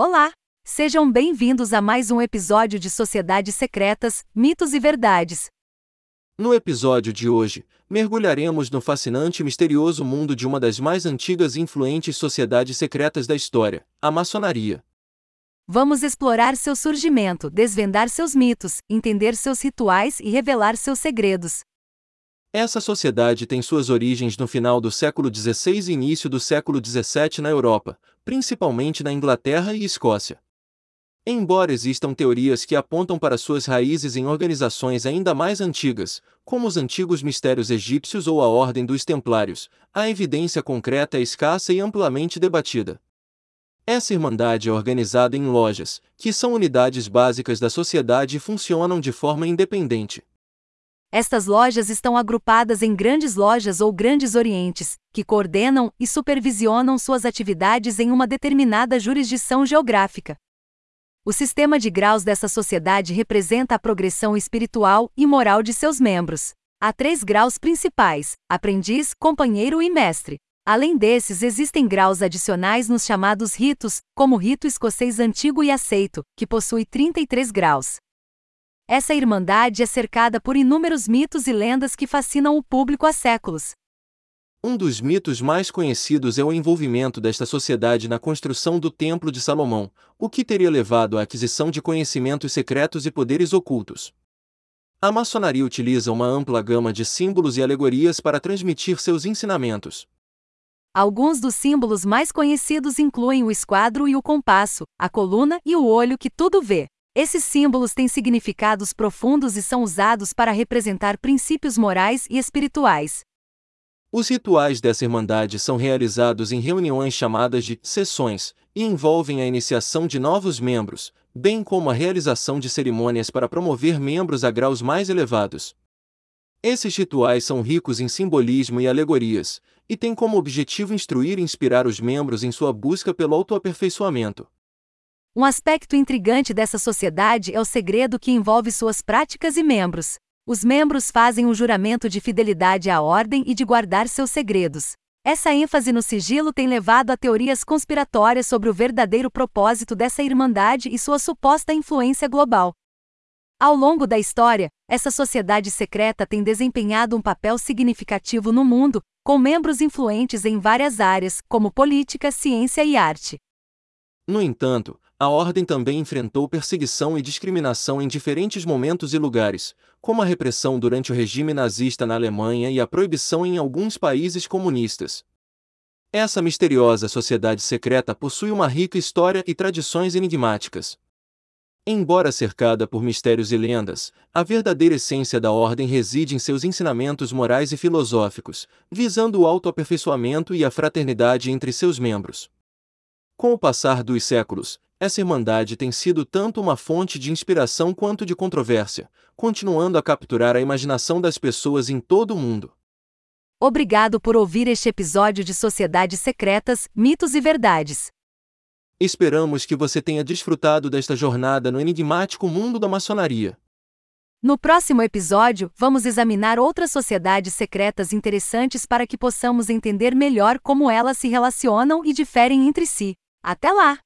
Olá! Sejam bem-vindos a mais um episódio de Sociedades Secretas, Mitos e Verdades. No episódio de hoje, mergulharemos no fascinante e misterioso mundo de uma das mais antigas e influentes sociedades secretas da história, a maçonaria. Vamos explorar seu surgimento, desvendar seus mitos, entender seus rituais e revelar seus segredos. Essa sociedade tem suas origens no final do século XVI e início do século XVII na Europa, principalmente na Inglaterra e Escócia. Embora existam teorias que apontam para suas raízes em organizações ainda mais antigas, como os antigos mistérios egípcios ou a Ordem dos Templários, a evidência concreta é escassa e amplamente debatida. Essa irmandade é organizada em lojas, que são unidades básicas da sociedade e funcionam de forma independente. Estas lojas estão agrupadas em grandes lojas ou grandes orientes, que coordenam e supervisionam suas atividades em uma determinada jurisdição geográfica. O sistema de graus dessa sociedade representa a progressão espiritual e moral de seus membros. Há três graus principais: aprendiz, companheiro e mestre. Além desses, existem graus adicionais nos chamados ritos, como o rito escocês antigo e aceito, que possui 33 graus. Essa irmandade é cercada por inúmeros mitos e lendas que fascinam o público há séculos. Um dos mitos mais conhecidos é o envolvimento desta sociedade na construção do Templo de Salomão, o que teria levado à aquisição de conhecimentos secretos e poderes ocultos. A maçonaria utiliza uma ampla gama de símbolos e alegorias para transmitir seus ensinamentos. Alguns dos símbolos mais conhecidos incluem o esquadro e o compasso, a coluna e o olho que tudo vê. Esses símbolos têm significados profundos e são usados para representar princípios morais e espirituais, os rituais dessa irmandade são realizados em reuniões chamadas de sessões e envolvem a iniciação de novos membros, bem como a realização de cerimônias para promover membros a graus mais elevados. Esses rituais são ricos em simbolismo e alegorias, e têm como objetivo instruir e inspirar os membros em sua busca pelo autoaperfeiçoamento. Um aspecto intrigante dessa sociedade é o segredo que envolve suas práticas e membros. Os membros fazem um juramento de fidelidade à ordem e de guardar seus segredos. Essa ênfase no sigilo tem levado a teorias conspiratórias sobre o verdadeiro propósito dessa irmandade e sua suposta influência global. Ao longo da história, essa sociedade secreta tem desempenhado um papel significativo no mundo, com membros influentes em várias áreas, como política, ciência e arte. No entanto, a ordem também enfrentou perseguição e discriminação em diferentes momentos e lugares, como a repressão durante o regime nazista na Alemanha e a proibição em alguns países comunistas. Essa misteriosa sociedade secreta possui uma rica história e tradições enigmáticas. Embora cercada por mistérios e lendas, a verdadeira essência da ordem reside em seus ensinamentos morais e filosóficos, visando o autoaperfeiçoamento e a fraternidade entre seus membros. Com o passar dos séculos, essa irmandade tem sido tanto uma fonte de inspiração quanto de controvérsia, continuando a capturar a imaginação das pessoas em todo o mundo. Obrigado por ouvir este episódio de Sociedades Secretas, Mitos e Verdades. Esperamos que você tenha desfrutado desta jornada no enigmático mundo da maçonaria. No próximo episódio, vamos examinar outras sociedades secretas interessantes para que possamos entender melhor como elas se relacionam e diferem entre si. Até lá!